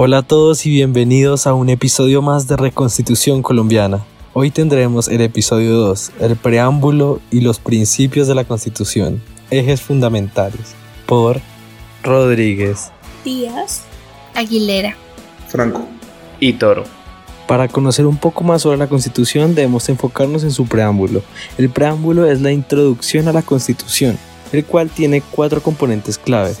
Hola a todos y bienvenidos a un episodio más de Reconstitución Colombiana. Hoy tendremos el episodio 2, el preámbulo y los principios de la Constitución, ejes fundamentales, por Rodríguez, Díaz, Aguilera, Franco y Toro. Para conocer un poco más sobre la Constitución debemos enfocarnos en su preámbulo. El preámbulo es la introducción a la Constitución, el cual tiene cuatro componentes clave,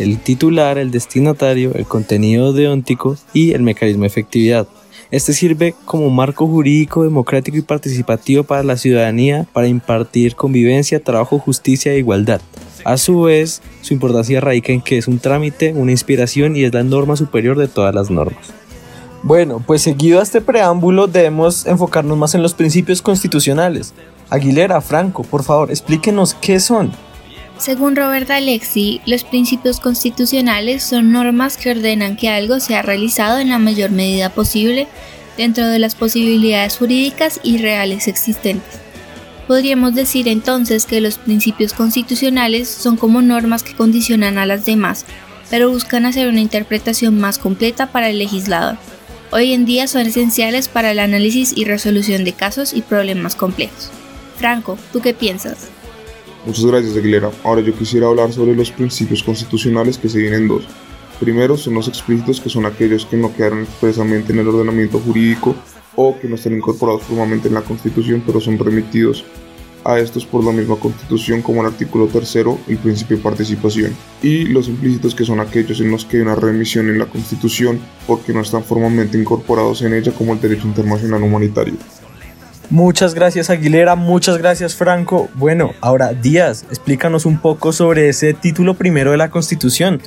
el titular, el destinatario, el contenido deóntico y el mecanismo de efectividad. Este sirve como marco jurídico, democrático y participativo para la ciudadanía para impartir convivencia, trabajo, justicia e igualdad. A su vez, su importancia radica en que es un trámite, una inspiración y es la norma superior de todas las normas. Bueno, pues seguido a este preámbulo debemos enfocarnos más en los principios constitucionales. Aguilera, Franco, por favor, explíquenos qué son. Según Robert Alexi, los principios constitucionales son normas que ordenan que algo sea realizado en la mayor medida posible dentro de las posibilidades jurídicas y reales existentes. Podríamos decir entonces que los principios constitucionales son como normas que condicionan a las demás, pero buscan hacer una interpretación más completa para el legislador. Hoy en día son esenciales para el análisis y resolución de casos y problemas complejos. Franco, ¿tú qué piensas? Muchas gracias, Aguilera. Ahora yo quisiera hablar sobre los principios constitucionales que se dividen en dos. Primero son los explícitos, que son aquellos que no quedaron expresamente en el ordenamiento jurídico o que no están incorporados formalmente en la Constitución, pero son remitidos a estos por la misma Constitución como el artículo tercero, el principio de participación. Y los implícitos, que son aquellos en los que hay una remisión en la Constitución porque no están formalmente incorporados en ella como el derecho internacional humanitario. Muchas gracias Aguilera, muchas gracias Franco. Bueno, ahora Díaz, explícanos un poco sobre ese título primero de la Constitución.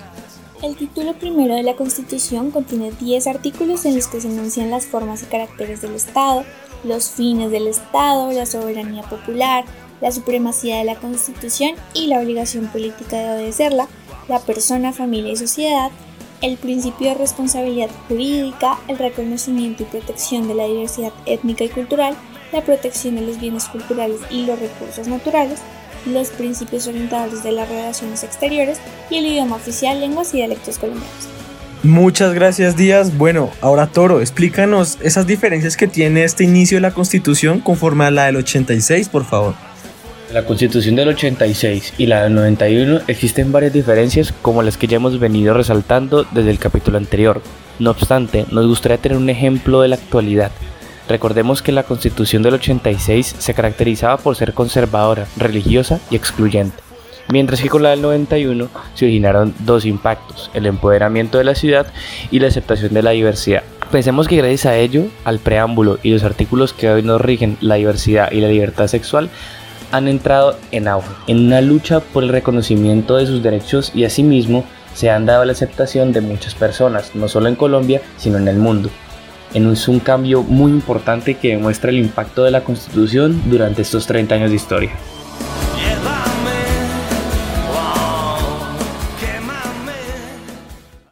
El título primero de la Constitución contiene 10 artículos en los que se enuncian las formas y caracteres del Estado, los fines del Estado, la soberanía popular, la supremacía de la Constitución y la obligación política de obedecerla, la persona, familia y sociedad, el principio de responsabilidad jurídica, el reconocimiento y protección de la diversidad étnica y cultural, la protección de los bienes culturales y los recursos naturales, los principios orientadores de las relaciones exteriores y el idioma oficial, lenguas y dialectos colombianos. Muchas gracias Díaz. Bueno, ahora Toro, explícanos esas diferencias que tiene este inicio de la Constitución conforme a la del 86, por favor. La Constitución del 86 y la del 91 existen varias diferencias como las que ya hemos venido resaltando desde el capítulo anterior. No obstante, nos gustaría tener un ejemplo de la actualidad, Recordemos que la constitución del 86 se caracterizaba por ser conservadora, religiosa y excluyente, mientras que con la del 91 se originaron dos impactos, el empoderamiento de la ciudad y la aceptación de la diversidad. Pensemos que gracias a ello, al preámbulo y los artículos que hoy nos rigen la diversidad y la libertad sexual, han entrado en auge, en una lucha por el reconocimiento de sus derechos y asimismo se han dado la aceptación de muchas personas, no solo en Colombia, sino en el mundo es un cambio muy importante que demuestra el impacto de la Constitución durante estos 30 años de historia.